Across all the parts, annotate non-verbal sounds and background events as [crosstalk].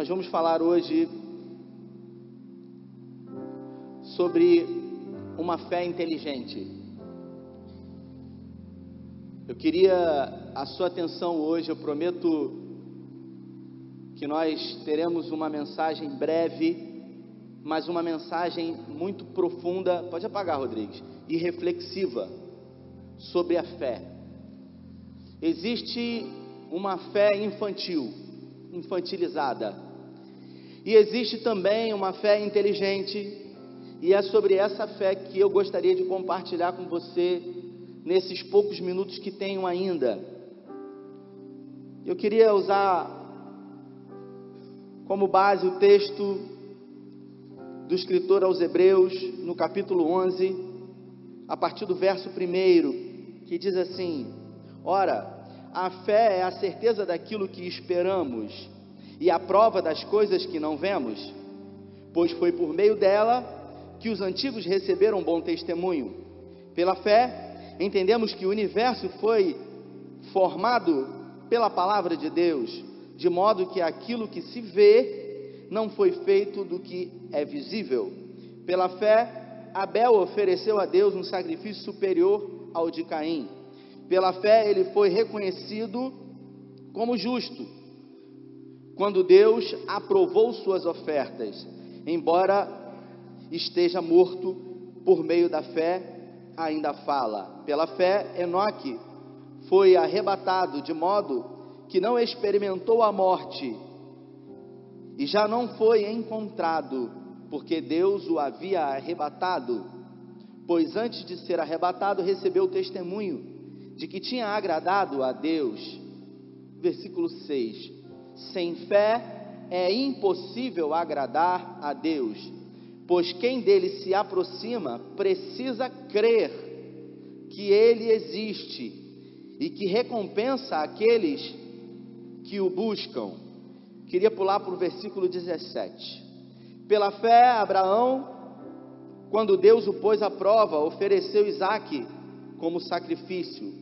Nós vamos falar hoje sobre uma fé inteligente. Eu queria a sua atenção hoje, eu prometo que nós teremos uma mensagem breve, mas uma mensagem muito profunda, pode apagar, Rodrigues, e reflexiva sobre a fé. Existe uma fé infantil, infantilizada, e existe também uma fé inteligente, e é sobre essa fé que eu gostaria de compartilhar com você nesses poucos minutos que tenho ainda. Eu queria usar como base o texto do escritor aos Hebreus, no capítulo 11, a partir do verso 1, que diz assim: Ora, a fé é a certeza daquilo que esperamos e a prova das coisas que não vemos, pois foi por meio dela que os antigos receberam bom testemunho. Pela fé, entendemos que o universo foi formado pela palavra de Deus, de modo que aquilo que se vê não foi feito do que é visível. Pela fé, Abel ofereceu a Deus um sacrifício superior ao de Caim. Pela fé, ele foi reconhecido como justo, quando Deus aprovou suas ofertas, embora esteja morto, por meio da fé ainda fala. Pela fé, Enoque foi arrebatado de modo que não experimentou a morte e já não foi encontrado, porque Deus o havia arrebatado. Pois antes de ser arrebatado, recebeu o testemunho de que tinha agradado a Deus. Versículo 6: Sem fé é impossível agradar a Deus pois quem dele se aproxima precisa crer que ele existe e que recompensa aqueles que o buscam. Queria pular para o versículo 17. Pela fé, Abraão, quando Deus o pôs à prova, ofereceu Isaque como sacrifício.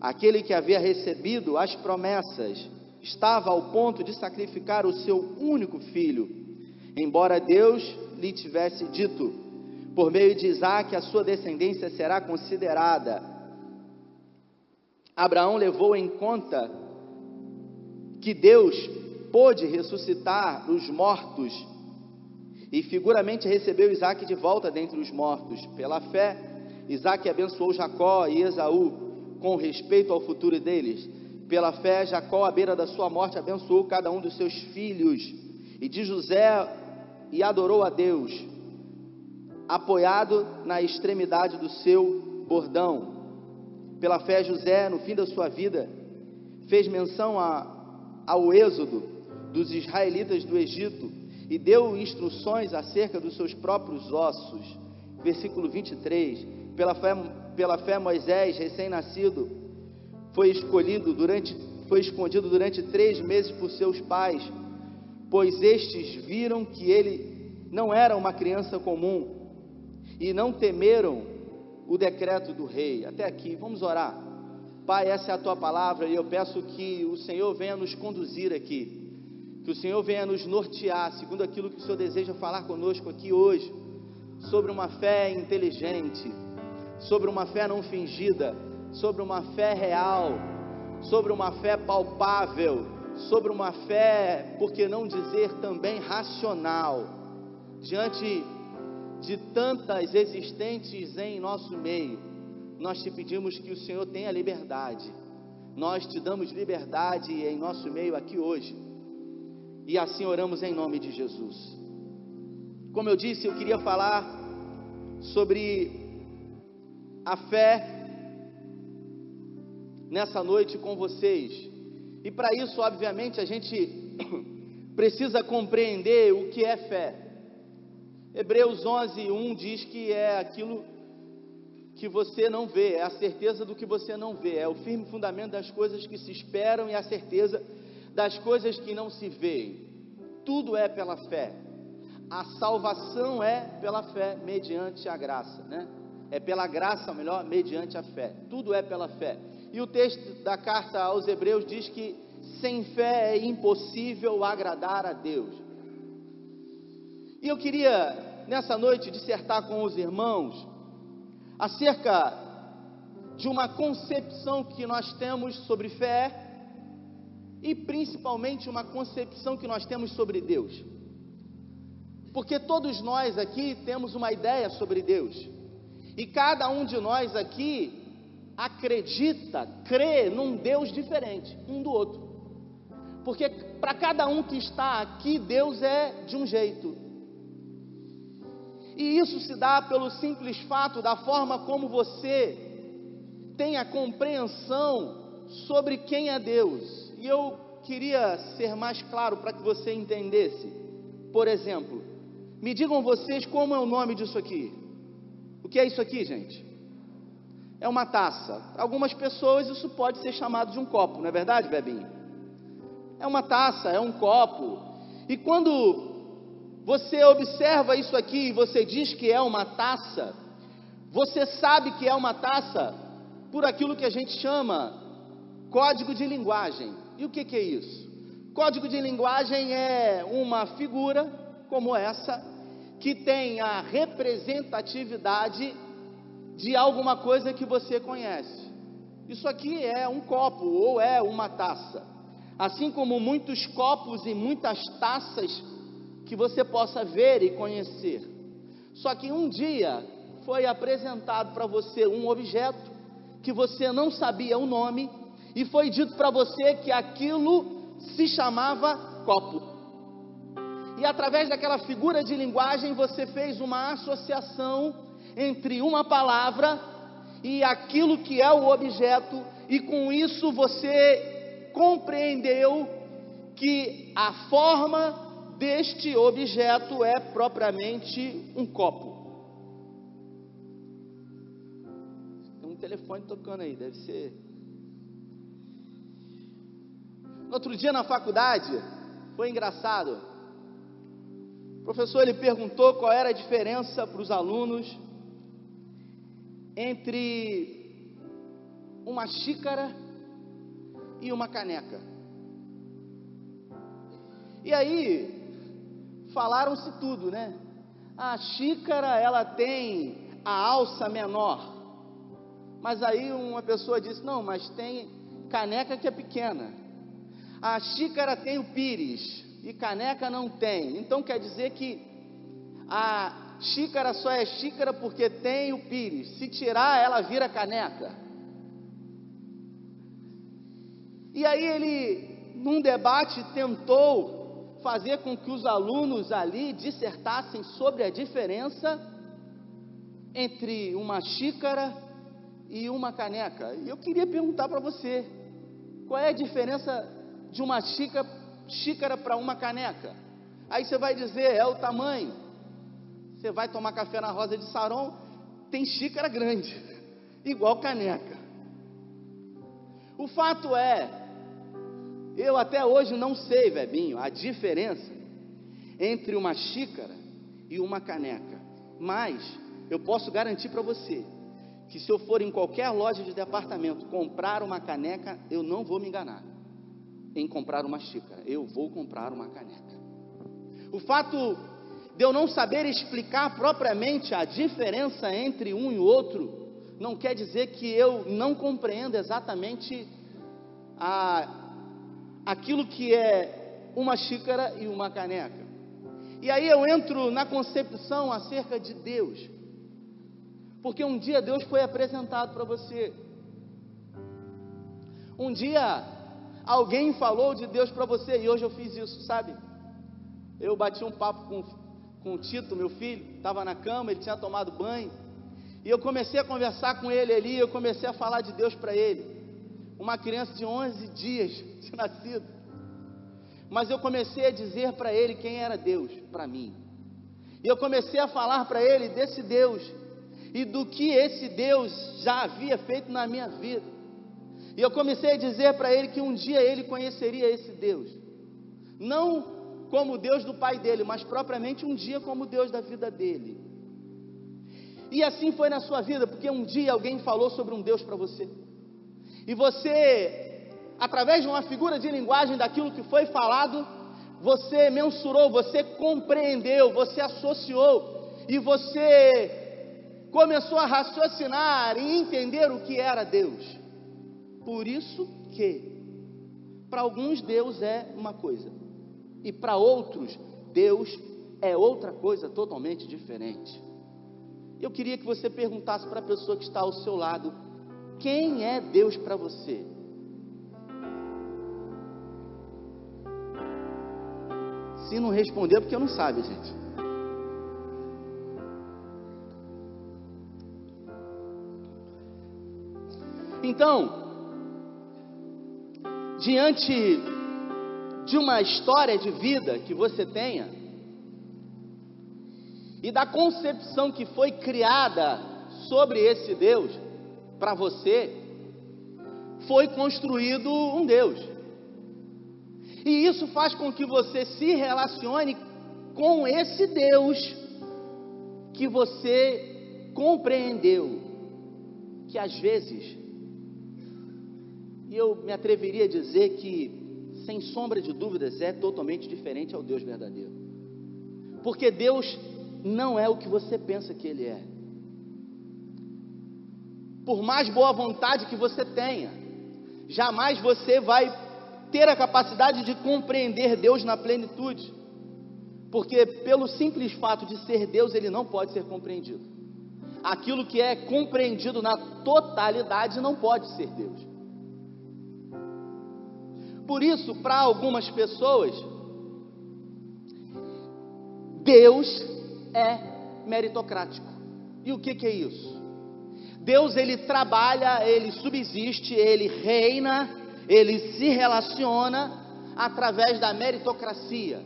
Aquele que havia recebido as promessas estava ao ponto de sacrificar o seu único filho. Embora Deus lhe tivesse dito: Por meio de Isaac a sua descendência será considerada. Abraão levou em conta que Deus pôde ressuscitar os mortos e figuramente recebeu Isaac de volta dentre os mortos. Pela fé, Isaac abençoou Jacó e Esaú com respeito ao futuro deles. Pela fé, Jacó, à beira da sua morte, abençoou cada um dos seus filhos. E de José e adorou a Deus, apoiado na extremidade do seu bordão. Pela fé, José, no fim da sua vida, fez menção a, ao êxodo dos israelitas do Egito e deu instruções acerca dos seus próprios ossos. Versículo 23. Pela fé, pela fé Moisés, recém-nascido, foi escolhido durante, foi escondido durante três meses por seus pais pois estes viram que ele não era uma criança comum e não temeram o decreto do rei. Até aqui, vamos orar. Pai, essa é a tua palavra e eu peço que o Senhor venha nos conduzir aqui, que o Senhor venha nos nortear, segundo aquilo que o Senhor deseja falar conosco aqui hoje, sobre uma fé inteligente, sobre uma fé não fingida, sobre uma fé real, sobre uma fé palpável sobre uma fé, por que não dizer também racional, diante de tantas existentes em nosso meio, nós te pedimos que o Senhor tenha liberdade. Nós te damos liberdade em nosso meio aqui hoje. E assim oramos em nome de Jesus. Como eu disse, eu queria falar sobre a fé nessa noite com vocês. E para isso, obviamente, a gente [coughs] precisa compreender o que é fé. Hebreus 11, 1 diz que é aquilo que você não vê, é a certeza do que você não vê, é o firme fundamento das coisas que se esperam e a certeza das coisas que não se veem. Tudo é pela fé. A salvação é pela fé, mediante a graça, né? É pela graça, melhor, mediante a fé. Tudo é pela fé. E o texto da carta aos Hebreus diz que sem fé é impossível agradar a Deus. E eu queria, nessa noite, dissertar com os irmãos acerca de uma concepção que nós temos sobre fé e principalmente uma concepção que nós temos sobre Deus. Porque todos nós aqui temos uma ideia sobre Deus. E cada um de nós aqui acredita, crê num Deus diferente um do outro. Porque para cada um que está aqui, Deus é de um jeito. E isso se dá pelo simples fato da forma como você tem a compreensão sobre quem é Deus. E eu queria ser mais claro para que você entendesse. Por exemplo, me digam vocês como é o nome disso aqui. O que é isso aqui, gente? É uma taça. Algumas pessoas isso pode ser chamado de um copo, não é verdade, Bebinho? É uma taça, é um copo. E quando você observa isso aqui e você diz que é uma taça, você sabe que é uma taça por aquilo que a gente chama código de linguagem. E o que, que é isso? Código de linguagem é uma figura como essa que tem a representatividade de alguma coisa que você conhece. Isso aqui é um copo ou é uma taça. Assim como muitos copos e muitas taças que você possa ver e conhecer. Só que um dia foi apresentado para você um objeto que você não sabia o nome e foi dito para você que aquilo se chamava copo. E através daquela figura de linguagem você fez uma associação entre uma palavra e aquilo que é o objeto, e com isso você compreendeu que a forma deste objeto é propriamente um copo. Tem um telefone tocando aí, deve ser. No outro dia na faculdade, foi engraçado. O professor ele perguntou qual era a diferença para os alunos entre uma xícara e uma caneca. E aí, falaram-se tudo, né? A xícara ela tem a alça menor. Mas aí uma pessoa disse: "Não, mas tem caneca que é pequena. A xícara tem o pires e caneca não tem. Então quer dizer que a xícara só é xícara porque tem o pires. Se tirar, ela vira caneca. E aí ele, num debate, tentou fazer com que os alunos ali dissertassem sobre a diferença entre uma xícara e uma caneca. E eu queria perguntar para você: qual é a diferença de uma xícara, xícara para uma caneca? Aí você vai dizer: é o tamanho. Você vai tomar café na Rosa de Saron, tem xícara grande, [laughs] igual caneca. O fato é eu até hoje não sei, Vebinho, a diferença entre uma xícara e uma caneca. Mas eu posso garantir para você que se eu for em qualquer loja de departamento comprar uma caneca, eu não vou me enganar em comprar uma xícara. Eu vou comprar uma caneca. O fato de eu não saber explicar propriamente a diferença entre um e outro não quer dizer que eu não compreendo exatamente a aquilo que é uma xícara e uma caneca. E aí eu entro na concepção acerca de Deus. Porque um dia Deus foi apresentado para você. Um dia alguém falou de Deus para você e hoje eu fiz isso, sabe? Eu bati um papo com, com o Tito, meu filho, estava na cama, ele tinha tomado banho. E eu comecei a conversar com ele ali, eu comecei a falar de Deus para ele uma criança de 11 dias [laughs] de nascido. Mas eu comecei a dizer para ele quem era Deus para mim. E eu comecei a falar para ele desse Deus e do que esse Deus já havia feito na minha vida. E eu comecei a dizer para ele que um dia ele conheceria esse Deus. Não como Deus do pai dele, mas propriamente um dia como Deus da vida dele. E assim foi na sua vida, porque um dia alguém falou sobre um Deus para você. E você através de uma figura de linguagem daquilo que foi falado, você mensurou, você compreendeu, você associou e você começou a raciocinar e entender o que era Deus. Por isso que para alguns Deus é uma coisa e para outros Deus é outra coisa totalmente diferente. Eu queria que você perguntasse para a pessoa que está ao seu lado: quem é Deus para você? Se não responder, é porque eu não sabe, gente. Então, diante de uma história de vida que você tenha, e da concepção que foi criada sobre esse Deus para você, foi construído um Deus. E isso faz com que você se relacione com esse Deus que você compreendeu, que às vezes, e eu me atreveria a dizer que, sem sombra de dúvidas, é totalmente diferente ao Deus verdadeiro. Porque Deus não é o que você pensa que Ele é. Por mais boa vontade que você tenha, jamais você vai ter a capacidade de compreender Deus na plenitude, porque pelo simples fato de ser Deus, ele não pode ser compreendido. Aquilo que é compreendido na totalidade não pode ser Deus. Por isso, para algumas pessoas, Deus é meritocrático. E o que, que é isso? Deus ele trabalha, ele subsiste, ele reina ele se relaciona através da meritocracia.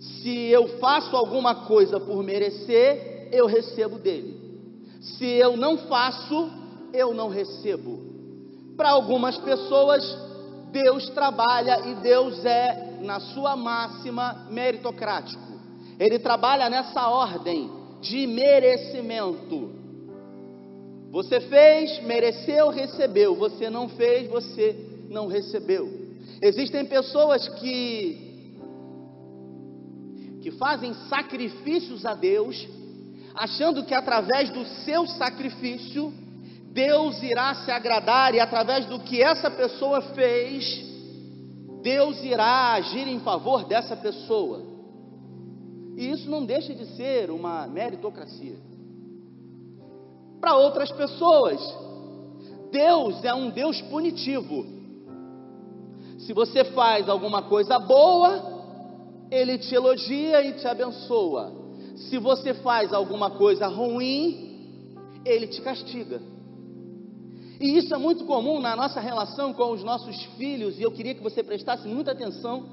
Se eu faço alguma coisa por merecer, eu recebo dele. Se eu não faço, eu não recebo. Para algumas pessoas, Deus trabalha e Deus é, na sua máxima, meritocrático. Ele trabalha nessa ordem de merecimento. Você fez, mereceu, recebeu. Você não fez, você não recebeu. Existem pessoas que que fazem sacrifícios a Deus, achando que através do seu sacrifício Deus irá se agradar e através do que essa pessoa fez, Deus irá agir em favor dessa pessoa. E isso não deixa de ser uma meritocracia para outras pessoas. Deus é um Deus punitivo. Se você faz alguma coisa boa, Ele te elogia e te abençoa. Se você faz alguma coisa ruim, Ele te castiga. E isso é muito comum na nossa relação com os nossos filhos, e eu queria que você prestasse muita atenção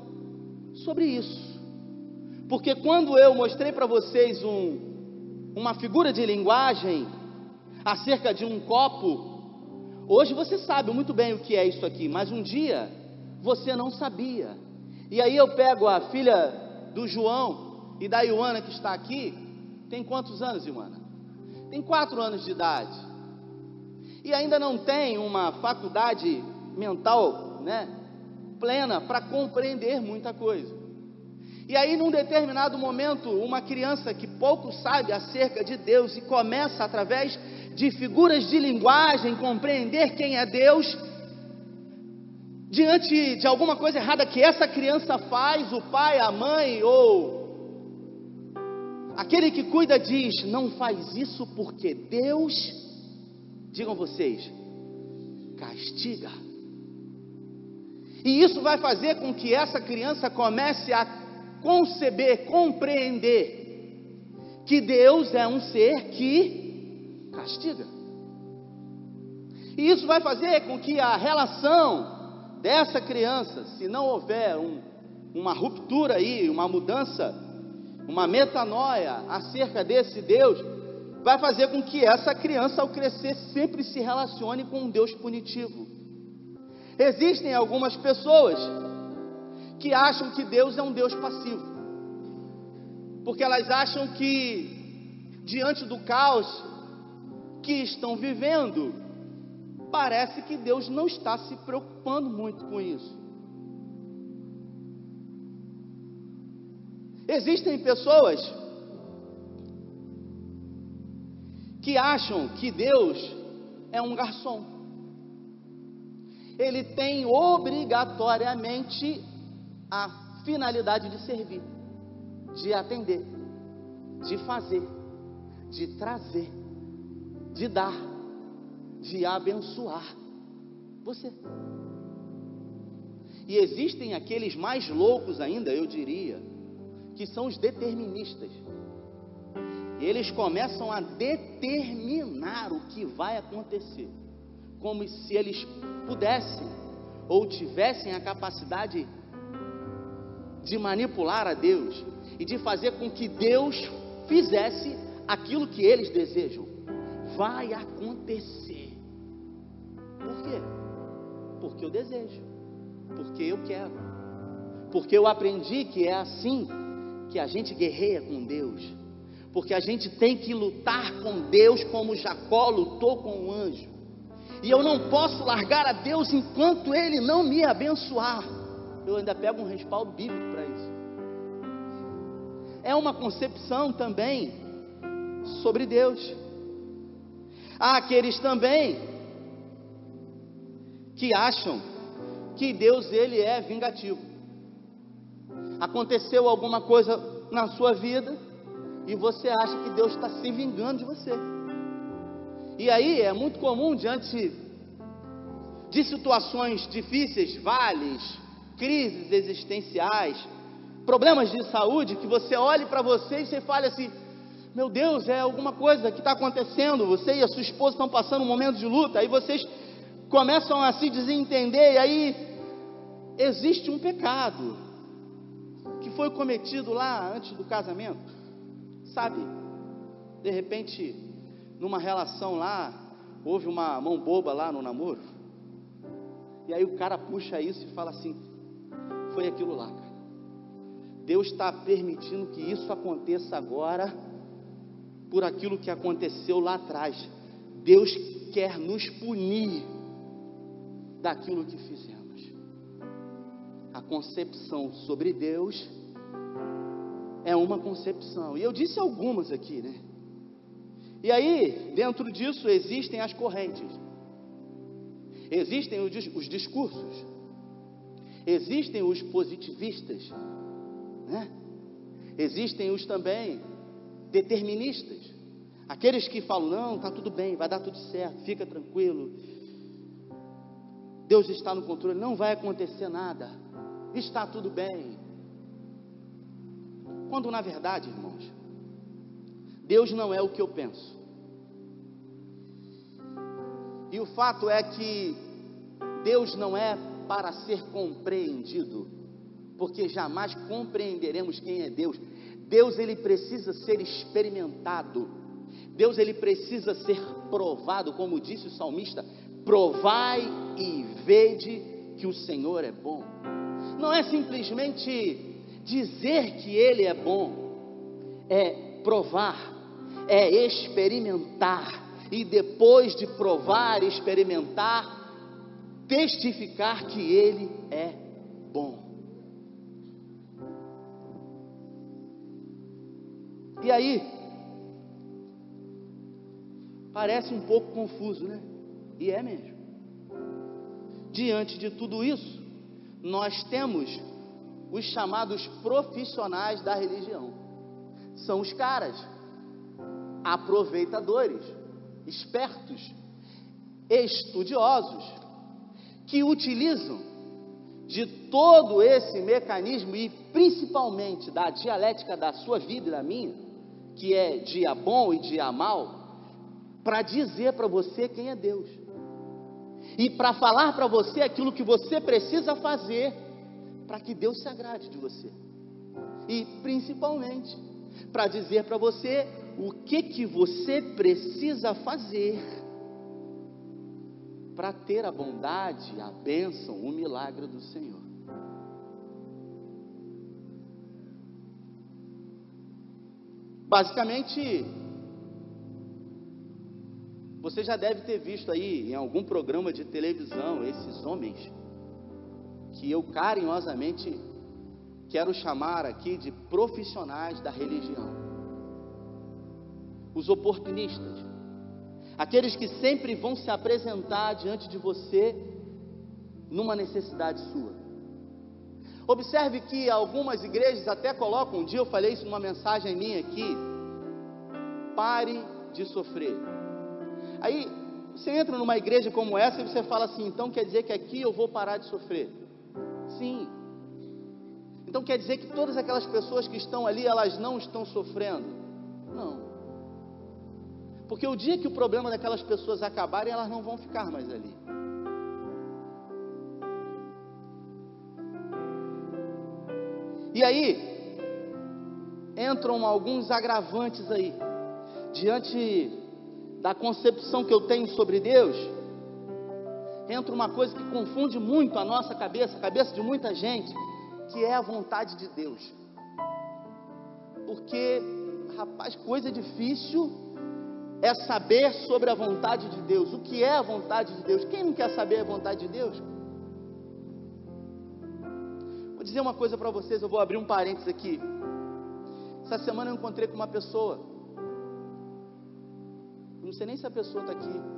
sobre isso. Porque quando eu mostrei para vocês um, uma figura de linguagem acerca de um copo. Hoje você sabe muito bem o que é isso aqui, mas um dia você não sabia. E aí eu pego a filha do João e da Ioana que está aqui. Tem quantos anos, Ioana? Tem quatro anos de idade. E ainda não tem uma faculdade mental, né, plena para compreender muita coisa. E aí, num determinado momento, uma criança que pouco sabe acerca de Deus e começa através de figuras de linguagem, compreender quem é Deus, diante de alguma coisa errada que essa criança faz, o pai, a mãe ou aquele que cuida diz: não faz isso porque Deus, digam vocês, castiga. E isso vai fazer com que essa criança comece a conceber, compreender que Deus é um ser que castiga. E isso vai fazer com que a relação dessa criança, se não houver um, uma ruptura aí, uma mudança, uma metanoia acerca desse Deus, vai fazer com que essa criança, ao crescer, sempre se relacione com um Deus punitivo. Existem algumas pessoas que acham que Deus é um Deus passivo, porque elas acham que, diante do caos, que estão vivendo, parece que Deus não está se preocupando muito com isso. Existem pessoas que acham que Deus é um garçom. Ele tem obrigatoriamente a finalidade de servir, de atender, de fazer, de trazer, de dar, de abençoar você. E existem aqueles mais loucos ainda, eu diria, que são os deterministas. Eles começam a determinar o que vai acontecer, como se eles pudessem ou tivessem a capacidade de manipular a Deus e de fazer com que Deus fizesse aquilo que eles desejam. Vai acontecer. Por quê? Porque eu desejo, porque eu quero, porque eu aprendi que é assim que a gente guerreia com Deus, porque a gente tem que lutar com Deus como Jacó lutou com o anjo. E eu não posso largar a Deus enquanto Ele não me abençoar. Eu ainda pego um respaldo bíblico para isso. É uma concepção também sobre Deus. Há aqueles também que acham que Deus ele é vingativo aconteceu alguma coisa na sua vida e você acha que Deus está se vingando de você. E aí é muito comum diante de situações difíceis, vales, crises existenciais, problemas de saúde, que você olhe para você e você fale assim: Meu Deus, é alguma coisa que está acontecendo. Você e a sua esposa estão passando um momento de luta. Aí vocês começam a se desentender. E aí existe um pecado que foi cometido lá antes do casamento, sabe? De repente, numa relação lá, houve uma mão boba lá no namoro, e aí o cara puxa isso e fala assim: foi aquilo lá, cara. Deus está permitindo que isso aconteça agora, por aquilo que aconteceu lá atrás. Deus quer nos punir daquilo que fizemos a concepção sobre Deus é uma concepção. E eu disse algumas aqui, né? E aí, dentro disso, existem as correntes, existem os discursos, existem os positivistas, né? Existem os também deterministas, aqueles que falam: não, está tudo bem, vai dar tudo certo, fica tranquilo, Deus está no controle, não vai acontecer nada está tudo bem. Quando na verdade, irmãos, Deus não é o que eu penso. E o fato é que Deus não é para ser compreendido, porque jamais compreenderemos quem é Deus. Deus ele precisa ser experimentado. Deus ele precisa ser provado, como disse o salmista: provai e vede que o Senhor é bom não é simplesmente dizer que Ele é bom, é provar, é experimentar, e depois de provar e experimentar, testificar que Ele é bom. E aí, parece um pouco confuso, né? E é mesmo. Diante de tudo isso, nós temos os chamados profissionais da religião. São os caras aproveitadores, espertos, estudiosos, que utilizam de todo esse mecanismo e principalmente da dialética da sua vida e da minha, que é dia bom e dia mal, para dizer para você quem é Deus e para falar para você aquilo que você precisa fazer para que Deus se agrade de você. E principalmente para dizer para você o que que você precisa fazer para ter a bondade, a bênção, o milagre do Senhor. Basicamente, Você já deve ter visto aí em algum programa de televisão esses homens que eu carinhosamente quero chamar aqui de profissionais da religião. Os oportunistas. Aqueles que sempre vão se apresentar diante de você numa necessidade sua. Observe que algumas igrejas até colocam, um dia eu falei isso numa mensagem minha aqui, pare de sofrer. Aí você entra numa igreja como essa e você fala assim, então quer dizer que aqui eu vou parar de sofrer? Sim. Então quer dizer que todas aquelas pessoas que estão ali, elas não estão sofrendo? Não. Porque o dia que o problema daquelas pessoas acabarem, elas não vão ficar mais ali. E aí, entram alguns agravantes aí, diante da concepção que eu tenho sobre Deus, entra uma coisa que confunde muito a nossa cabeça, a cabeça de muita gente, que é a vontade de Deus. Porque, rapaz, coisa difícil é saber sobre a vontade de Deus. O que é a vontade de Deus? Quem não quer saber a vontade de Deus? Vou dizer uma coisa para vocês, eu vou abrir um parênteses aqui. Essa semana eu encontrei com uma pessoa. Não sei nem se a pessoa está aqui.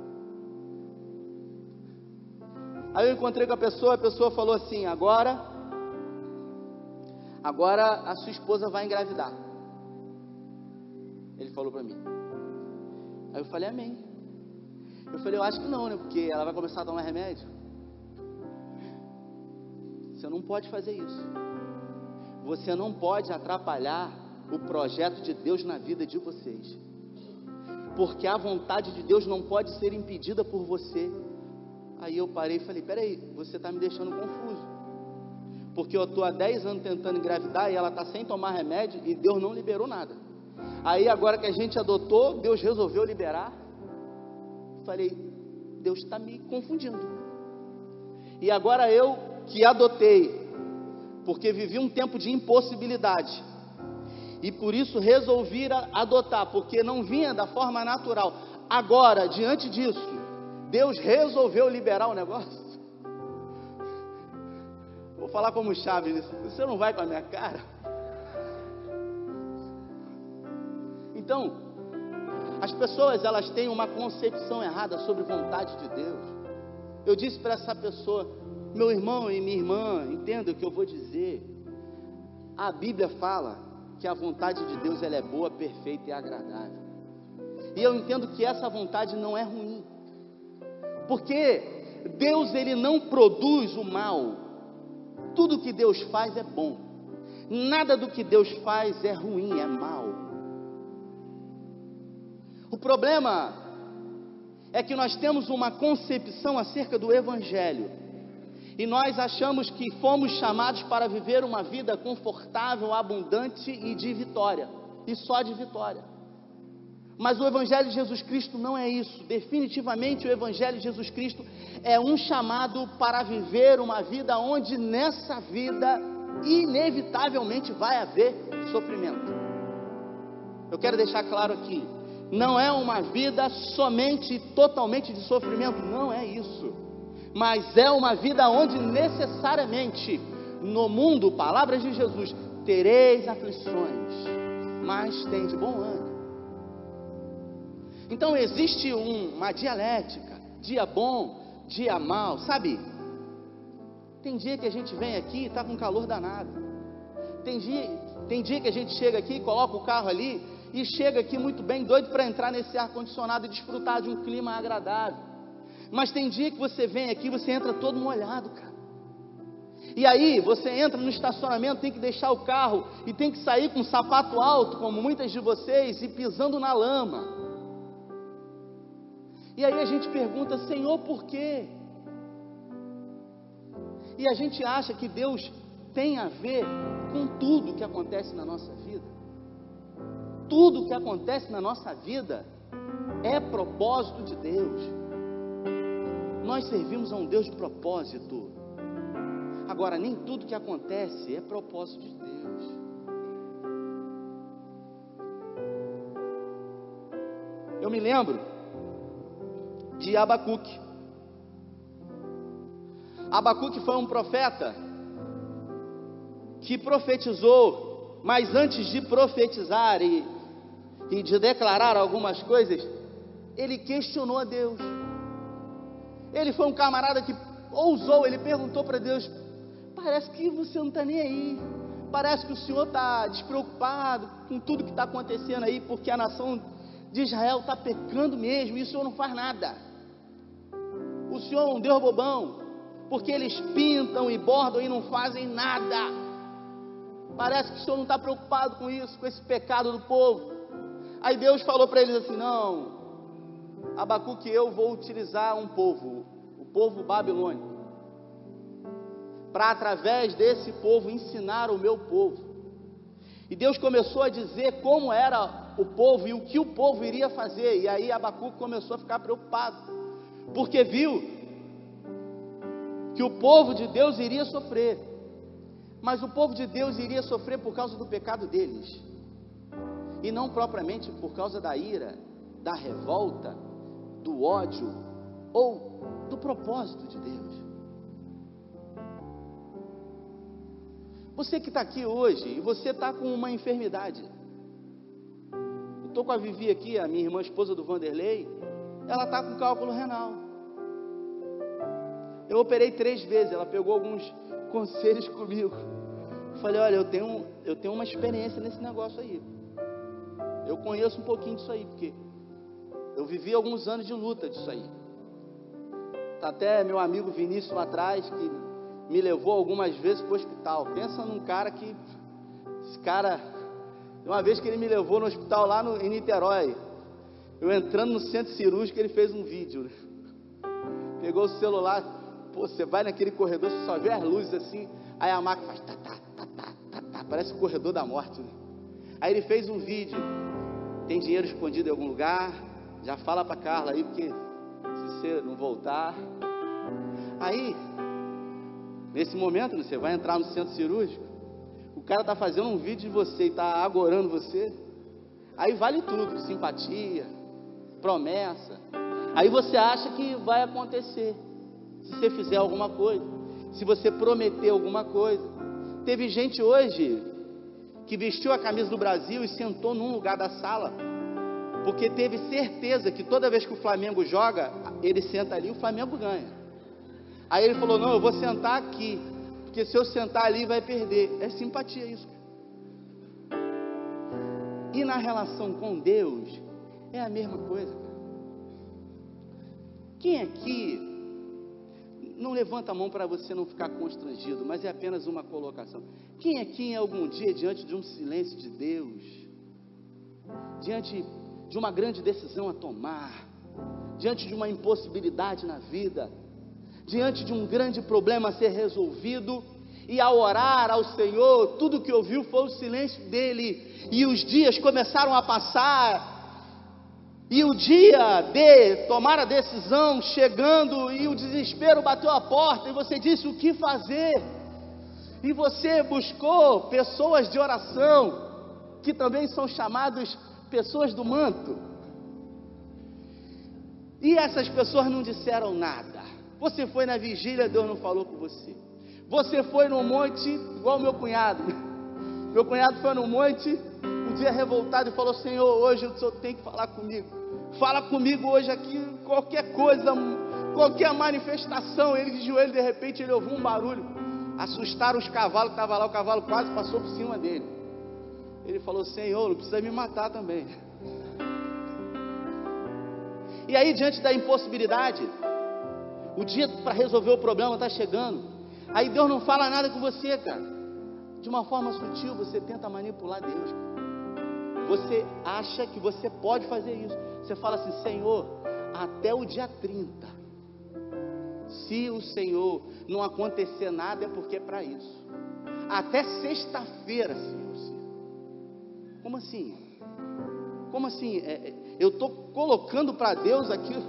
Aí eu encontrei com a pessoa, a pessoa falou assim: agora, agora a sua esposa vai engravidar. Ele falou para mim. Aí eu falei, amém. Eu falei, eu acho que não, né? Porque ela vai começar a tomar remédio. Você não pode fazer isso. Você não pode atrapalhar o projeto de Deus na vida de vocês. Porque a vontade de Deus não pode ser impedida por você. Aí eu parei e falei: peraí, você está me deixando confuso. Porque eu estou há 10 anos tentando engravidar e ela está sem tomar remédio e Deus não liberou nada. Aí agora que a gente adotou, Deus resolveu liberar. Falei, Deus está me confundindo. E agora eu que adotei, porque vivi um tempo de impossibilidade. E por isso resolvi adotar, porque não vinha da forma natural. Agora, diante disso, Deus resolveu liberar o negócio. Vou falar como Chaves, você não vai com a minha cara? Então, as pessoas elas têm uma concepção errada sobre vontade de Deus. Eu disse para essa pessoa, meu irmão e minha irmã, entenda o que eu vou dizer. A Bíblia fala que a vontade de Deus ela é boa, perfeita e agradável. E eu entendo que essa vontade não é ruim. Porque Deus ele não produz o mal. Tudo que Deus faz é bom. Nada do que Deus faz é ruim, é mal. O problema é que nós temos uma concepção acerca do Evangelho. E nós achamos que fomos chamados para viver uma vida confortável, abundante e de vitória. E só de vitória. Mas o Evangelho de Jesus Cristo não é isso. Definitivamente o Evangelho de Jesus Cristo é um chamado para viver uma vida onde nessa vida inevitavelmente vai haver sofrimento. Eu quero deixar claro aqui, não é uma vida somente e totalmente de sofrimento, não é isso. Mas é uma vida onde necessariamente no mundo, palavras de Jesus, tereis aflições, mas tem de bom ânimo. Então existe um, uma dialética, dia bom, dia mal, sabe? Tem dia que a gente vem aqui e está com calor danado. Tem dia, tem dia que a gente chega aqui, coloca o carro ali e chega aqui muito bem, doido para entrar nesse ar-condicionado e desfrutar de um clima agradável. Mas tem dia que você vem aqui, você entra todo molhado, cara. E aí, você entra no estacionamento, tem que deixar o carro e tem que sair com um sapato alto, como muitas de vocês, e pisando na lama. E aí a gente pergunta, Senhor, por quê? E a gente acha que Deus tem a ver com tudo que acontece na nossa vida tudo que acontece na nossa vida é propósito de Deus. Nós servimos a um Deus de propósito. Agora, nem tudo que acontece é propósito de Deus. Eu me lembro de Abacuque. Abacuque foi um profeta que profetizou, mas antes de profetizar e, e de declarar algumas coisas, ele questionou a Deus. Ele foi um camarada que ousou, ele perguntou para Deus: parece que você não está nem aí, parece que o Senhor está despreocupado com tudo que está acontecendo aí, porque a nação de Israel está pecando mesmo e o Senhor não faz nada. O Senhor é um Deus bobão, porque eles pintam e bordam e não fazem nada. Parece que o Senhor não está preocupado com isso, com esse pecado do povo. Aí Deus falou para eles assim: Não, Abacuque, eu vou utilizar um povo, o povo babilônico, para através desse povo ensinar o meu povo. E Deus começou a dizer como era o povo e o que o povo iria fazer. E aí Abacuque começou a ficar preocupado, porque viu que o povo de Deus iria sofrer. Mas o povo de Deus iria sofrer por causa do pecado deles, e não propriamente por causa da ira, da revolta, do ódio ou do propósito de Deus. Você que está aqui hoje e você está com uma enfermidade. Estou com a Vivi aqui, a minha irmã esposa do Vanderlei. Ela está com cálculo renal. Eu operei três vezes. Ela pegou alguns [laughs] conselhos comigo. Falei, olha, eu tenho, eu tenho uma experiência nesse negócio aí. Eu conheço um pouquinho disso aí, porque eu vivi alguns anos de luta disso aí. Tá até meu amigo Vinícius lá atrás, que me levou algumas vezes para o hospital. Pensa num cara que. Esse cara. Uma vez que ele me levou no hospital lá no, em Niterói, eu entrando no centro cirúrgico, ele fez um vídeo. Né? Pegou o celular, pô, você vai naquele corredor, você só vê as luzes assim, aí a máquina faz tá, tá, tá, tá, tá, tá, parece o corredor da morte. Né? Aí ele fez um vídeo, tem dinheiro escondido em algum lugar, já fala para Carla aí, porque se você não voltar. Aí, nesse momento, você vai entrar no centro cirúrgico, o cara está fazendo um vídeo de você e está agorando você. Aí vale tudo, simpatia, promessa. Aí você acha que vai acontecer se você fizer alguma coisa, se você prometer alguma coisa. Teve gente hoje que vestiu a camisa do Brasil e sentou num lugar da sala, porque teve certeza que toda vez que o Flamengo joga, ele senta ali e o Flamengo ganha. Aí ele falou: Não, eu vou sentar aqui, porque se eu sentar ali vai perder. É simpatia isso. E na relação com Deus, é a mesma coisa. Quem aqui não levanta a mão para você não ficar constrangido, mas é apenas uma colocação. Quem aqui em algum dia, diante de um silêncio de Deus, diante de uma grande decisão a tomar, diante de uma impossibilidade na vida, diante de um grande problema a ser resolvido, e ao orar ao Senhor, tudo que ouviu foi o silêncio dele, e os dias começaram a passar, e o dia de tomar a decisão chegando e o desespero bateu a porta e você disse o que fazer. E você buscou pessoas de oração, que também são chamados pessoas do manto. E essas pessoas não disseram nada. Você foi na vigília, Deus não falou com você. Você foi no monte, igual meu cunhado. Meu cunhado foi no monte, um dia revoltado e falou: Senhor, hoje o Senhor tem que falar comigo. Fala comigo hoje aqui, qualquer coisa, qualquer manifestação. Ele de joelho, de repente, ele ouviu um barulho. Assustaram os cavalos que estavam lá, o cavalo quase passou por cima dele. Ele falou: Senhor, não precisa me matar também. E aí, diante da impossibilidade, o dia para resolver o problema está chegando. Aí Deus não fala nada com você, cara. De uma forma sutil, você tenta manipular Deus. Você acha que você pode fazer isso. Você fala assim: Senhor, até o dia 30. Se o Senhor não acontecer nada, é porque é para isso. Até sexta-feira, Senhor. Como assim? Como assim? É, é, eu estou colocando para Deus aquilo.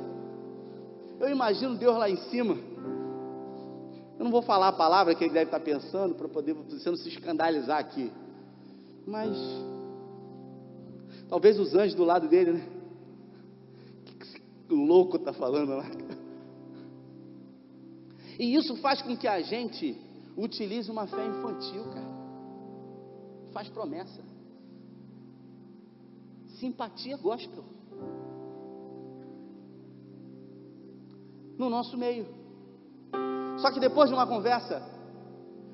Eu imagino Deus lá em cima. Eu não vou falar a palavra que ele deve estar pensando para poder você não se escandalizar aqui. Mas talvez os anjos do lado dele, né? louco está falando lá. E isso faz com que a gente utilize uma fé infantil, cara. Faz promessa. Simpatia gospel. No nosso meio. Só que depois de uma conversa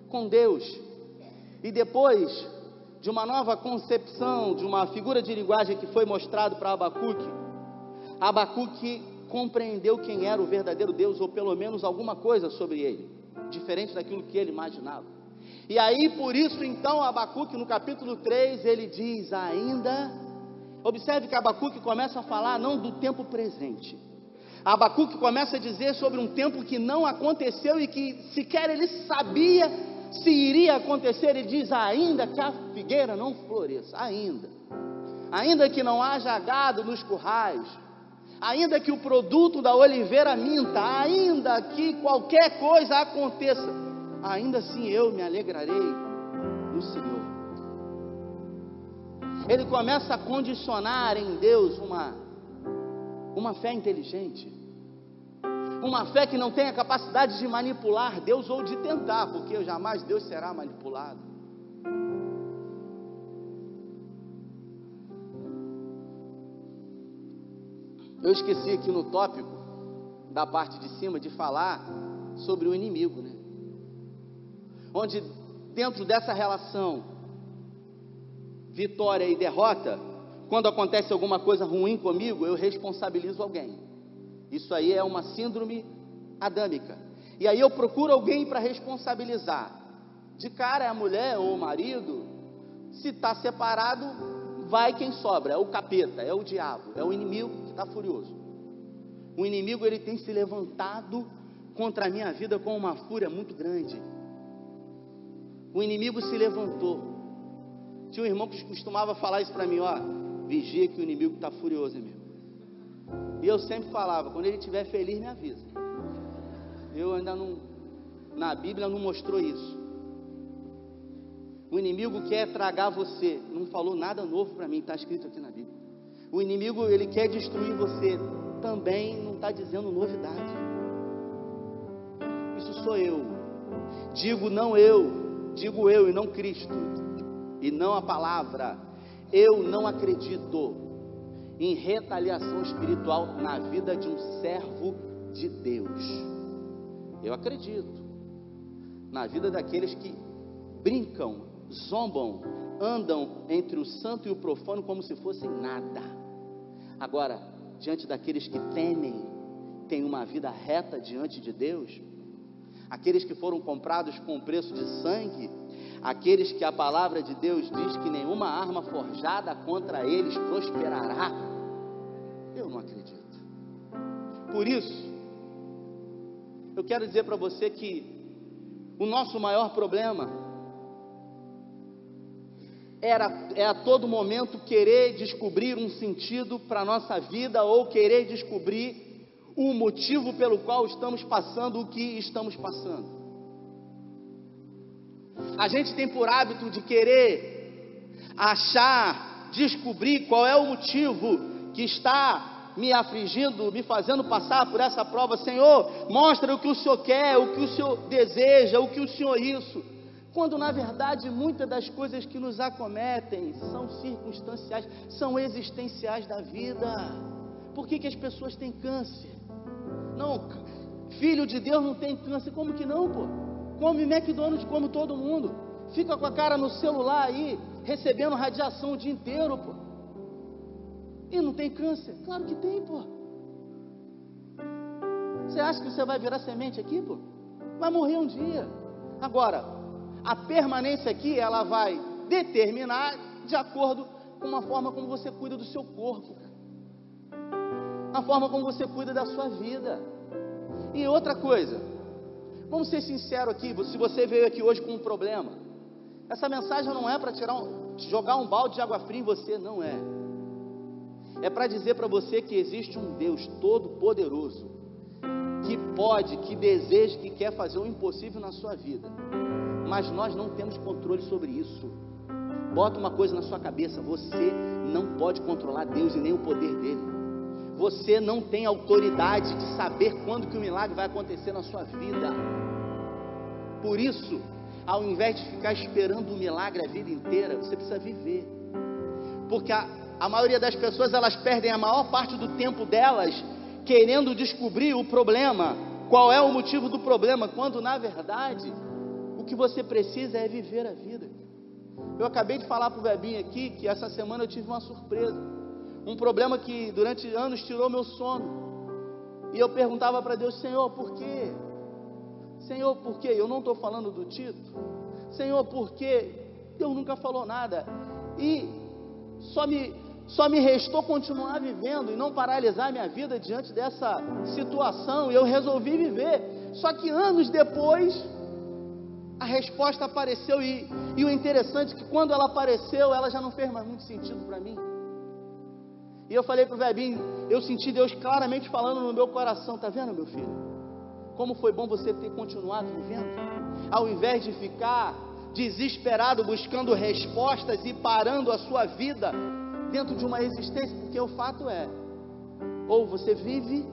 com Deus, e depois de uma nova concepção, de uma figura de linguagem que foi mostrado para Abacuque, Abacuque compreendeu quem era o verdadeiro Deus, ou pelo menos alguma coisa sobre ele, diferente daquilo que ele imaginava. E aí, por isso, então, Abacuque, no capítulo 3, ele diz ainda. Observe que Abacuque começa a falar não do tempo presente. Abacuque começa a dizer sobre um tempo que não aconteceu e que sequer ele sabia se iria acontecer. Ele diz ainda que a figueira não floresça, ainda. Ainda que não haja gado nos currais, ainda que o produto da oliveira minta, ainda que qualquer coisa aconteça, ainda assim eu me alegrarei no Senhor. Ele começa a condicionar em Deus uma, uma fé inteligente, uma fé que não tem a capacidade de manipular Deus ou de tentar, porque jamais Deus será manipulado. Eu esqueci aqui no tópico da parte de cima de falar sobre o inimigo, né? Onde dentro dessa relação vitória e derrota, quando acontece alguma coisa ruim comigo, eu responsabilizo alguém. Isso aí é uma síndrome adâmica. E aí eu procuro alguém para responsabilizar. De cara é a mulher ou o marido. Se está separado, vai quem sobra, é o capeta, é o diabo, é o inimigo que está furioso. O inimigo ele tem se levantado contra a minha vida com uma fúria muito grande. O inimigo se levantou. Tinha um irmão que costumava falar isso para mim, ó, vigia que o inimigo está furioso, amigo. E eu sempre falava, quando ele estiver feliz, me avisa. Eu ainda não, na Bíblia não mostrou isso. O inimigo quer tragar você. Não falou nada novo para mim, está escrito aqui na Bíblia. O inimigo ele quer destruir você. Também não está dizendo novidade. Isso sou eu. Digo não eu, digo eu e não Cristo. E não a palavra. Eu não acredito em retaliação espiritual na vida de um servo de Deus. Eu acredito na vida daqueles que brincam zombam, andam entre o santo e o profano como se fossem nada. Agora, diante daqueles que temem, têm uma vida reta diante de Deus, aqueles que foram comprados com preço de sangue, aqueles que a palavra de Deus diz que nenhuma arma forjada contra eles prosperará, eu não acredito. Por isso, eu quero dizer para você que o nosso maior problema era é a todo momento querer descobrir um sentido para a nossa vida ou querer descobrir o motivo pelo qual estamos passando o que estamos passando. A gente tem por hábito de querer achar, descobrir qual é o motivo que está me afligindo, me fazendo passar por essa prova. Senhor, mostra o que o Senhor quer, o que o Senhor deseja, o que o Senhor isso quando na verdade muitas das coisas que nos acometem são circunstanciais, são existenciais da vida. Por que, que as pessoas têm câncer? Não, filho de Deus não tem câncer, como que não, pô? Come McDonald's como todo mundo, fica com a cara no celular aí, recebendo radiação o dia inteiro, pô. E não tem câncer? Claro que tem, pô. Você acha que você vai virar semente aqui, pô? Vai morrer um dia. Agora, a permanência aqui ela vai determinar de acordo com a forma como você cuida do seu corpo, a forma como você cuida da sua vida. E outra coisa, vamos ser sinceros aqui, se você veio aqui hoje com um problema, essa mensagem não é para tirar um, jogar um balde de água fria em você, não é. É para dizer para você que existe um Deus todo poderoso que pode, que deseja, que quer fazer o impossível na sua vida mas nós não temos controle sobre isso. Bota uma coisa na sua cabeça: você não pode controlar Deus e nem o poder dele. Você não tem autoridade de saber quando que o milagre vai acontecer na sua vida. Por isso, ao invés de ficar esperando o milagre a vida inteira, você precisa viver. Porque a, a maioria das pessoas elas perdem a maior parte do tempo delas querendo descobrir o problema, qual é o motivo do problema, quando na verdade o que você precisa é viver a vida. Eu acabei de falar para o Bebinho aqui que essa semana eu tive uma surpresa. Um problema que durante anos tirou meu sono. E eu perguntava para Deus, Senhor, por quê? Senhor, por quê? Eu não estou falando do Tito. Senhor, por quê? Deus nunca falou nada. E só me, só me restou continuar vivendo e não paralisar minha vida diante dessa situação. E eu resolvi viver. Só que anos depois, a resposta apareceu e, e o interessante é que quando ela apareceu, ela já não fez mais muito sentido para mim. E eu falei para o Bebinho, eu senti Deus claramente falando no meu coração, tá vendo meu filho? Como foi bom você ter continuado vivendo, ao invés de ficar desesperado buscando respostas e parando a sua vida dentro de uma existência, porque o fato é, ou você vive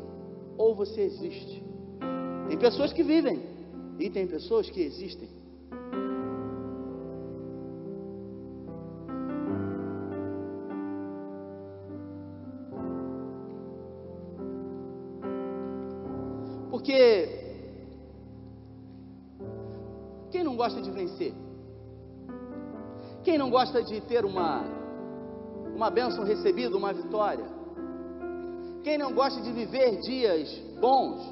ou você existe. Tem pessoas que vivem, e tem pessoas que existem. Porque quem não gosta de vencer? Quem não gosta de ter uma uma bênção recebida, uma vitória? Quem não gosta de viver dias bons?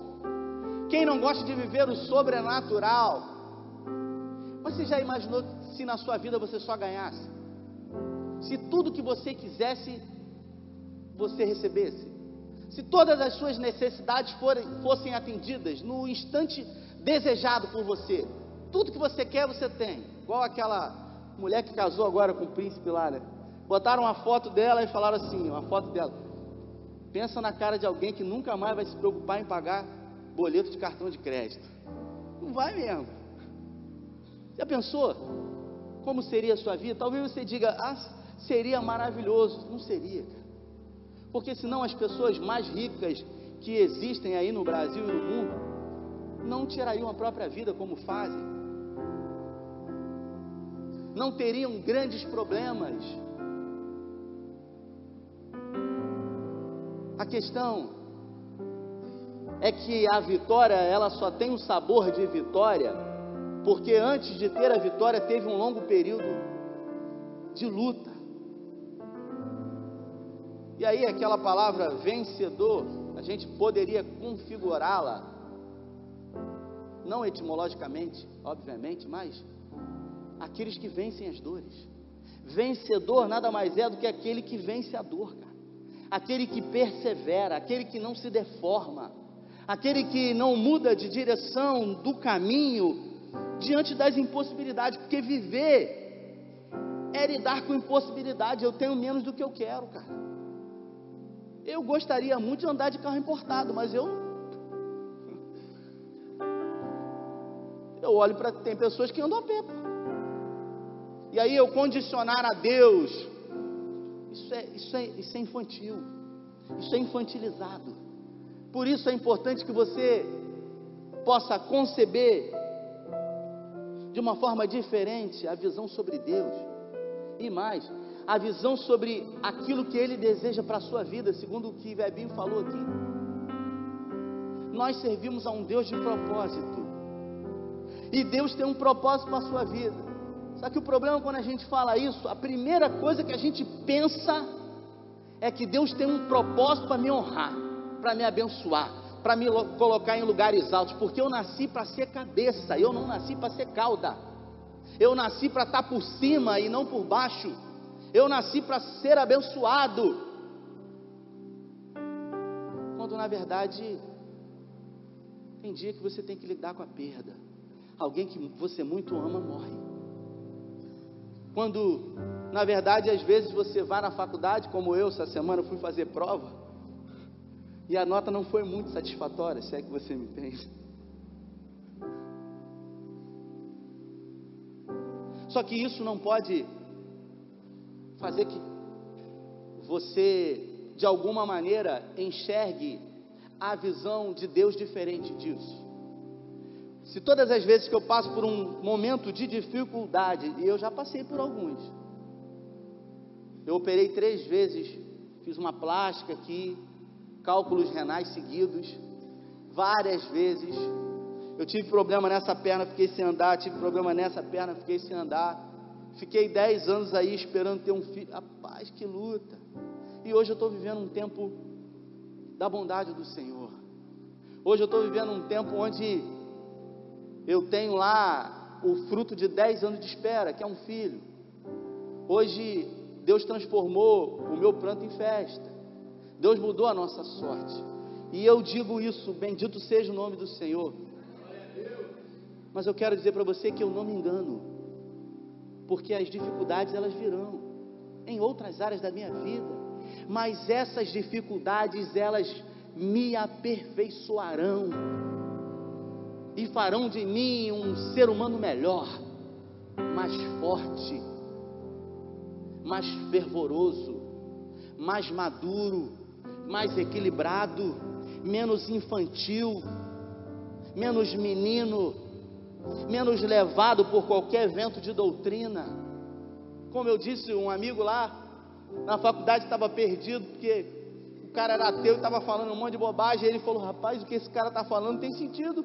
Quem não gosta de viver o sobrenatural? Você já imaginou se na sua vida você só ganhasse? Se tudo que você quisesse, você recebesse? Se todas as suas necessidades forem, fossem atendidas no instante desejado por você? Tudo que você quer, você tem. Igual aquela mulher que casou agora com o príncipe lá, né? Botaram uma foto dela e falaram assim: uma foto dela. Pensa na cara de alguém que nunca mais vai se preocupar em pagar boleto de cartão de crédito. Não vai mesmo. Já pensou? Como seria a sua vida? Talvez você diga, ah, seria maravilhoso. Não seria, cara. Porque senão as pessoas mais ricas que existem aí no Brasil e no mundo não tirariam a própria vida como fazem. Não teriam grandes problemas. A questão é que a vitória ela só tem o sabor de vitória porque antes de ter a vitória teve um longo período de luta. E aí aquela palavra vencedor, a gente poderia configurá-la não etimologicamente, obviamente, mas aqueles que vencem as dores. Vencedor nada mais é do que aquele que vence a dor, cara. Aquele que persevera, aquele que não se deforma aquele que não muda de direção do caminho diante das impossibilidades, porque viver é lidar com impossibilidade. Eu tenho menos do que eu quero, cara. Eu gostaria muito de andar de carro importado, mas eu eu olho para tem pessoas que andam a pé. E aí eu condicionar a Deus, isso é, isso é, isso é infantil, isso é infantilizado. Por isso é importante que você possa conceber de uma forma diferente a visão sobre Deus e mais, a visão sobre aquilo que Ele deseja para a sua vida, segundo o que Vebinho falou aqui. Nós servimos a um Deus de propósito. E Deus tem um propósito para a sua vida. Só que o problema quando a gente fala isso, a primeira coisa que a gente pensa é que Deus tem um propósito para me honrar para me abençoar, para me colocar em lugares altos, porque eu nasci para ser cabeça, eu não nasci para ser cauda. Eu nasci para estar tá por cima e não por baixo. Eu nasci para ser abençoado. Quando na verdade tem dia que você tem que lidar com a perda. Alguém que você muito ama morre. Quando na verdade às vezes você vai na faculdade, como eu essa semana fui fazer prova, e a nota não foi muito satisfatória, se é que você me entende. Só que isso não pode fazer que você de alguma maneira, enxergue a visão de Deus diferente disso. Se todas as vezes que eu passo por um momento de dificuldade, e eu já passei por alguns, eu operei três vezes, fiz uma plástica aqui, cálculos renais seguidos, várias vezes. Eu tive problema nessa perna, fiquei sem andar, tive problema nessa perna, fiquei sem andar. Fiquei dez anos aí esperando ter um filho. Rapaz, que luta. E hoje eu estou vivendo um tempo da bondade do Senhor. Hoje eu estou vivendo um tempo onde eu tenho lá o fruto de dez anos de espera, que é um filho. Hoje Deus transformou o meu pranto em festa. Deus mudou a nossa sorte. E eu digo isso, bendito seja o nome do Senhor. Mas eu quero dizer para você que eu não me engano, porque as dificuldades elas virão em outras áreas da minha vida, mas essas dificuldades elas me aperfeiçoarão e farão de mim um ser humano melhor, mais forte, mais fervoroso, mais maduro, mais equilibrado, menos infantil, menos menino, menos levado por qualquer vento de doutrina. Como eu disse, um amigo lá na faculdade estava perdido porque o cara era ateu e estava falando um monte de bobagem. Ele falou: Rapaz, o que esse cara está falando tem sentido.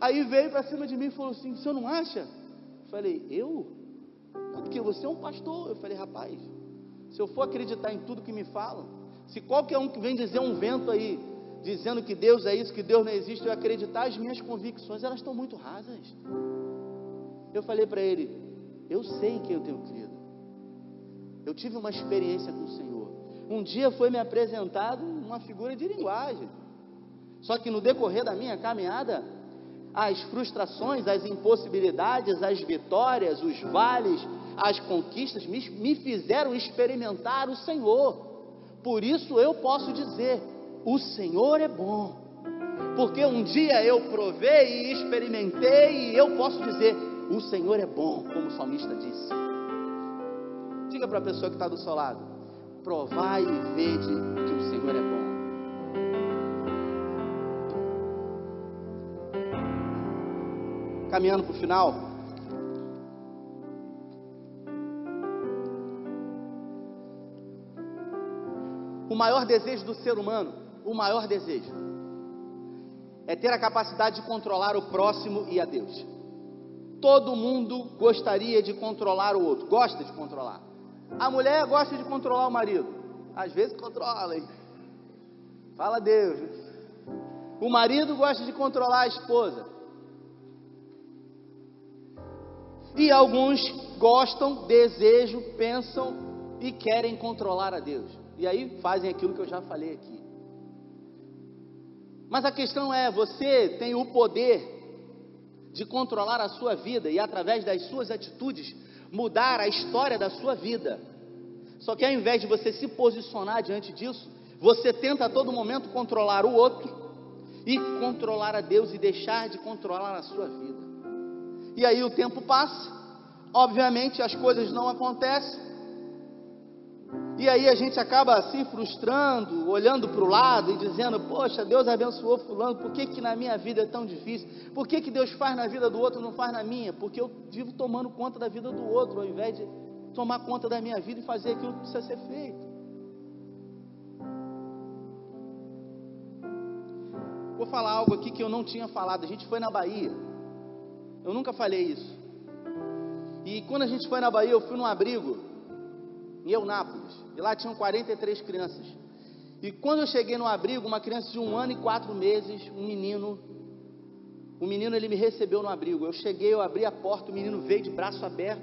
Aí veio para cima de mim e falou assim: senhor não acha? Eu falei: Eu? Porque você é um pastor. Eu falei: Rapaz, se eu for acreditar em tudo que me falam, se qualquer um que vem dizer um vento aí, dizendo que Deus é isso, que Deus não existe, eu acreditar, as minhas convicções, elas estão muito rasas. Eu falei para ele, eu sei em quem eu tenho crido. Eu tive uma experiência com o Senhor. Um dia foi me apresentado uma figura de linguagem. Só que no decorrer da minha caminhada, as frustrações, as impossibilidades, as vitórias, os vales, as conquistas me, me fizeram experimentar o Senhor. Por isso eu posso dizer: o Senhor é bom. Porque um dia eu provei e experimentei, e eu posso dizer: o Senhor é bom, como o salmista disse. Diga para a pessoa que está do seu lado: provai e vede que o Senhor é bom. Caminhando para o final. O maior desejo do ser humano o maior desejo é ter a capacidade de controlar o próximo e a Deus. Todo mundo gostaria de controlar o outro, gosta de controlar. A mulher gosta de controlar o marido, às vezes controla, hein? Fala Deus. O marido gosta de controlar a esposa. E alguns gostam, desejam, pensam e querem controlar a Deus. E aí fazem aquilo que eu já falei aqui. Mas a questão é: você tem o poder de controlar a sua vida e, através das suas atitudes, mudar a história da sua vida. Só que ao invés de você se posicionar diante disso, você tenta a todo momento controlar o outro e controlar a Deus e deixar de controlar a sua vida. E aí o tempo passa, obviamente as coisas não acontecem, e aí a gente acaba se frustrando, olhando para o lado e dizendo: Poxa, Deus abençoou Fulano, por que, que na minha vida é tão difícil? Por que, que Deus faz na vida do outro e não faz na minha? Porque eu vivo tomando conta da vida do outro, ao invés de tomar conta da minha vida e fazer aquilo que precisa ser feito. Vou falar algo aqui que eu não tinha falado. A gente foi na Bahia. Eu nunca falei isso. E quando a gente foi na Bahia, eu fui num abrigo em Eunápolis. E lá tinham 43 crianças. E quando eu cheguei no abrigo, uma criança de um ano e quatro meses, um menino, o menino ele me recebeu no abrigo. Eu cheguei, eu abri a porta, o menino veio de braço aberto.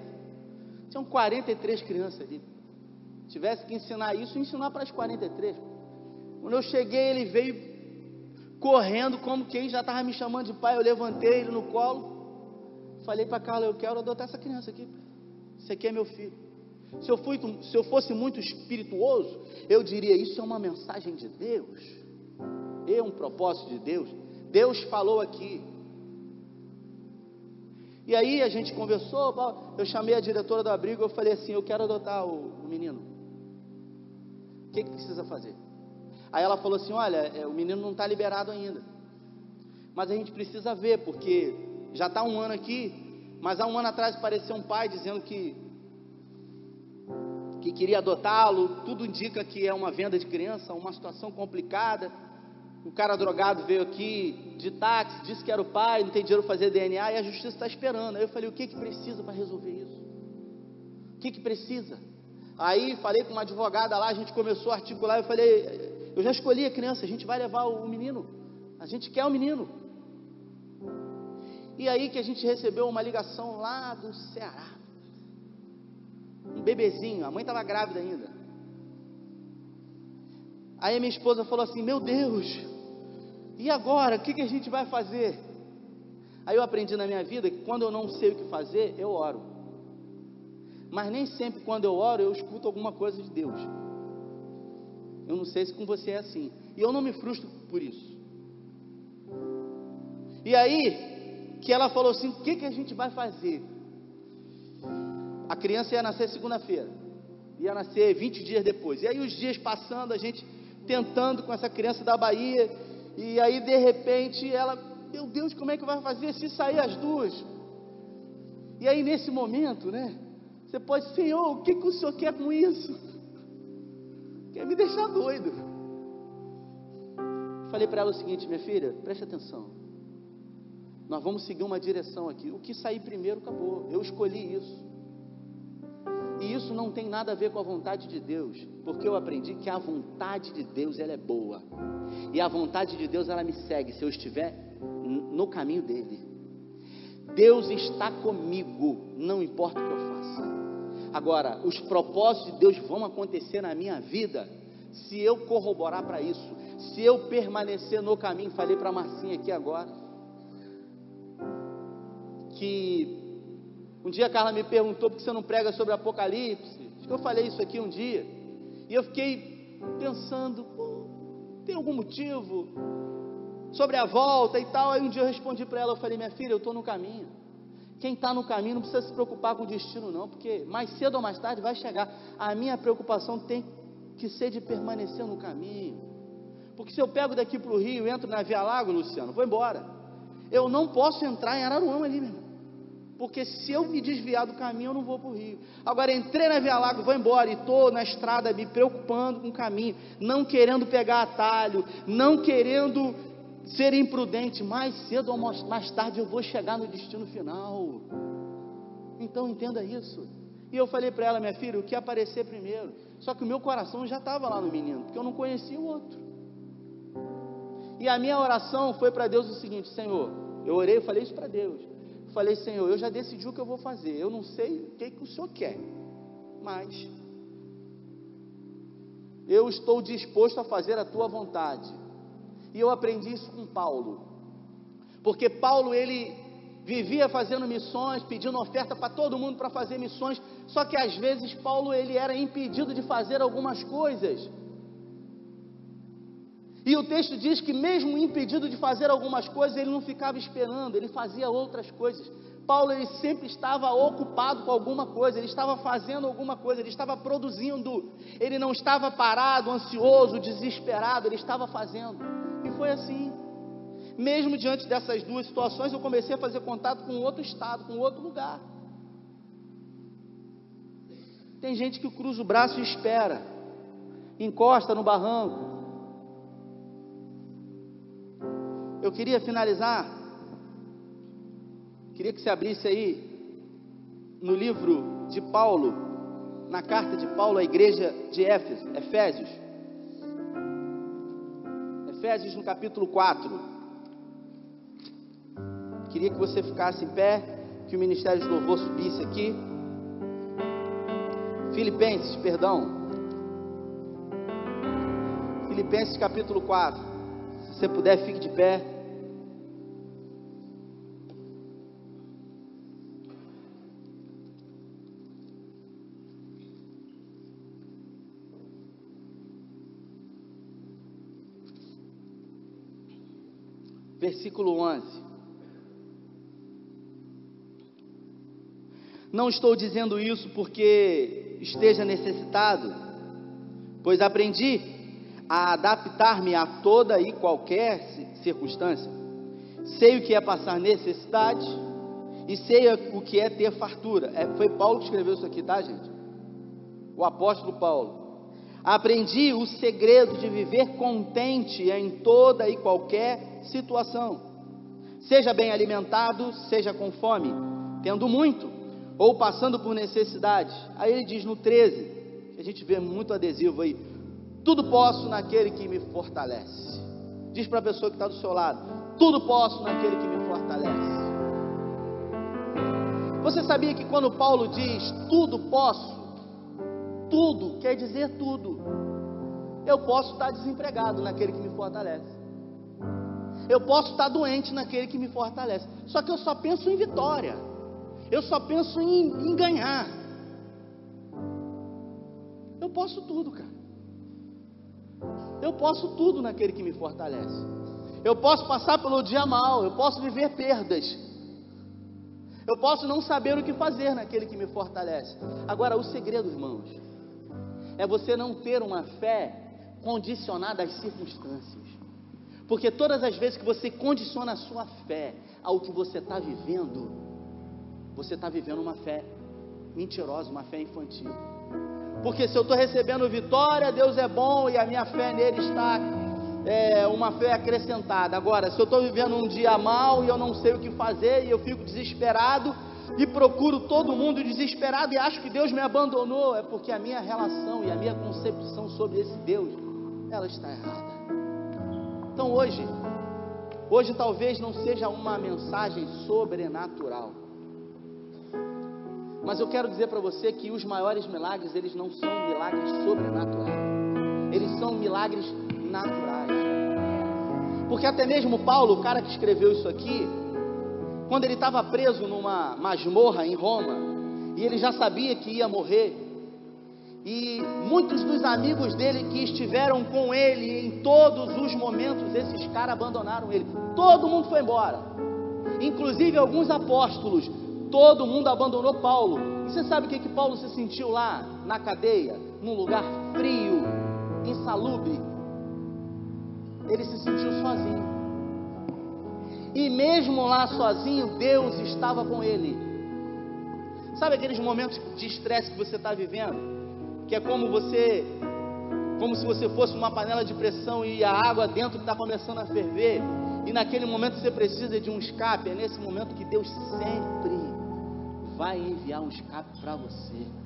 Tinham 43 crianças ali. Se tivesse que ensinar isso, ensinar para as 43. Quando eu cheguei, ele veio correndo como quem já estava me chamando de pai. Eu levantei ele no colo. Falei para Carla, eu quero adotar essa criança aqui. Esse aqui é meu filho. Se eu, fui, se eu fosse muito espirituoso, eu diria: Isso é uma mensagem de Deus, é um propósito de Deus. Deus falou aqui. E aí a gente conversou, eu chamei a diretora do abrigo, eu falei assim: Eu quero adotar o, o menino. O que, que precisa fazer? Aí ela falou assim: Olha, é, o menino não está liberado ainda. Mas a gente precisa ver, porque já está um ano aqui, mas há um ano atrás apareceu um pai dizendo que que queria adotá-lo, tudo indica que é uma venda de criança, uma situação complicada. O cara drogado veio aqui de táxi, disse que era o pai, não tem dinheiro para fazer DNA e a justiça está esperando. Aí eu falei: o que que precisa para resolver isso? O que que precisa? Aí falei com uma advogada lá, a gente começou a articular. Eu falei: eu já escolhi a criança, a gente vai levar o menino, a gente quer o menino. E aí que a gente recebeu uma ligação lá do Ceará um bebezinho, a mãe estava grávida ainda. Aí minha esposa falou assim: Meu Deus, e agora? O que, que a gente vai fazer? Aí eu aprendi na minha vida que quando eu não sei o que fazer, eu oro. Mas nem sempre quando eu oro eu escuto alguma coisa de Deus. Eu não sei se com você é assim. E eu não me frustro por isso. E aí, que ela falou assim: o que, que a gente vai fazer? A criança ia nascer segunda-feira, ia nascer 20 dias depois. E aí os dias passando, a gente tentando com essa criança da Bahia, e aí de repente ela, meu Deus, como é que vai fazer se sair as duas? E aí nesse momento, né? Você pode, Senhor, o que, que o Senhor quer com isso? Quer me deixar doido. Falei para ela o seguinte, minha filha, preste atenção. Nós vamos seguir uma direção aqui. O que sair primeiro acabou. Eu escolhi isso. E isso não tem nada a ver com a vontade de Deus, porque eu aprendi que a vontade de Deus ela é boa. E a vontade de Deus ela me segue se eu estiver no caminho dele. Deus está comigo, não importa o que eu faça. Agora, os propósitos de Deus vão acontecer na minha vida se eu corroborar para isso, se eu permanecer no caminho. Falei para Marcinha aqui agora que um dia a Carla me perguntou por que você não prega sobre Apocalipse. Acho que eu falei isso aqui um dia. E eu fiquei pensando, tem algum motivo sobre a volta e tal? Aí um dia eu respondi para ela, eu falei, minha filha, eu estou no caminho. Quem está no caminho não precisa se preocupar com o destino, não, porque mais cedo ou mais tarde vai chegar. A minha preocupação tem que ser de permanecer no caminho. Porque se eu pego daqui para o Rio entro na Via Lago, Luciano, vou embora. Eu não posso entrar em Araruama ali, meu irmão porque se eu me desviar do caminho, eu não vou para o rio. Agora, entrei na Via Lago, vou embora e estou na estrada me preocupando com o caminho, não querendo pegar atalho, não querendo ser imprudente. Mais cedo ou mais tarde eu vou chegar no destino final. Então, entenda isso. E eu falei para ela, minha filha, o que aparecer primeiro. Só que o meu coração já estava lá no menino, porque eu não conhecia o outro. E a minha oração foi para Deus o seguinte: Senhor, eu orei, eu falei isso para Deus. Falei, Senhor, eu já decidi o que eu vou fazer. Eu não sei o que, que o Senhor quer, mas eu estou disposto a fazer a tua vontade. E eu aprendi isso com Paulo. Porque Paulo, ele vivia fazendo missões, pedindo oferta para todo mundo para fazer missões, só que às vezes Paulo ele era impedido de fazer algumas coisas. E o texto diz que, mesmo impedido de fazer algumas coisas, ele não ficava esperando, ele fazia outras coisas. Paulo ele sempre estava ocupado com alguma coisa, ele estava fazendo alguma coisa, ele estava produzindo, ele não estava parado, ansioso, desesperado, ele estava fazendo. E foi assim. Mesmo diante dessas duas situações, eu comecei a fazer contato com outro estado, com outro lugar. Tem gente que cruza o braço e espera, encosta no barranco, Eu queria finalizar, queria que você abrisse aí no livro de Paulo, na carta de Paulo à igreja de Éfeso, Efésios. Efésios no capítulo 4. Queria que você ficasse em pé, que o ministério de louvor subisse aqui. Filipenses, perdão. Filipenses capítulo 4. Se puder, fique de pé. versículo 11. Não estou dizendo isso porque esteja necessitado, pois aprendi a adaptar-me a toda e qualquer circunstância. Sei o que é passar necessidade e sei o que é ter fartura. É, foi Paulo que escreveu isso aqui, tá, gente? O apóstolo Paulo. Aprendi o segredo de viver contente em toda e qualquer situação. Seja bem alimentado, seja com fome, tendo muito, ou passando por necessidade. Aí ele diz no 13, que a gente vê muito adesivo aí: tudo posso naquele que me fortalece. Diz para a pessoa que está do seu lado: tudo posso naquele que me fortalece. Você sabia que quando Paulo diz tudo posso, tudo quer dizer tudo. Eu posso estar desempregado naquele que me fortalece. Eu posso estar doente naquele que me fortalece. Só que eu só penso em vitória. Eu só penso em, em ganhar. Eu posso tudo, cara. Eu posso tudo naquele que me fortalece. Eu posso passar pelo dia mal, eu posso viver perdas. Eu posso não saber o que fazer naquele que me fortalece. Agora, o segredo, irmãos, é você não ter uma fé condicionada às circunstâncias. Porque todas as vezes que você condiciona a sua fé ao que você está vivendo, você está vivendo uma fé mentirosa, uma fé infantil. Porque se eu estou recebendo vitória, Deus é bom e a minha fé nele está é, uma fé acrescentada. Agora, se eu estou vivendo um dia mal e eu não sei o que fazer e eu fico desesperado e procuro todo mundo desesperado e acho que Deus me abandonou, é porque a minha relação e a minha concepção sobre esse Deus, ela está errada. Então hoje, hoje talvez não seja uma mensagem sobrenatural. Mas eu quero dizer para você que os maiores milagres, eles não são milagres sobrenaturais. Eles são milagres naturais. Porque até mesmo Paulo, o cara que escreveu isso aqui, quando ele estava preso numa masmorra em Roma, e ele já sabia que ia morrer, e muitos dos amigos dele que estiveram com ele em todos os momentos, esses caras abandonaram ele. Todo mundo foi embora. Inclusive alguns apóstolos. Todo mundo abandonou Paulo. E você sabe o que, que Paulo se sentiu lá na cadeia? Num lugar frio, insalubre. Ele se sentiu sozinho. E mesmo lá sozinho, Deus estava com ele. Sabe aqueles momentos de estresse que você está vivendo? que é como você, como se você fosse uma panela de pressão e a água dentro está começando a ferver, e naquele momento você precisa de um escape, é nesse momento que Deus sempre vai enviar um escape para você.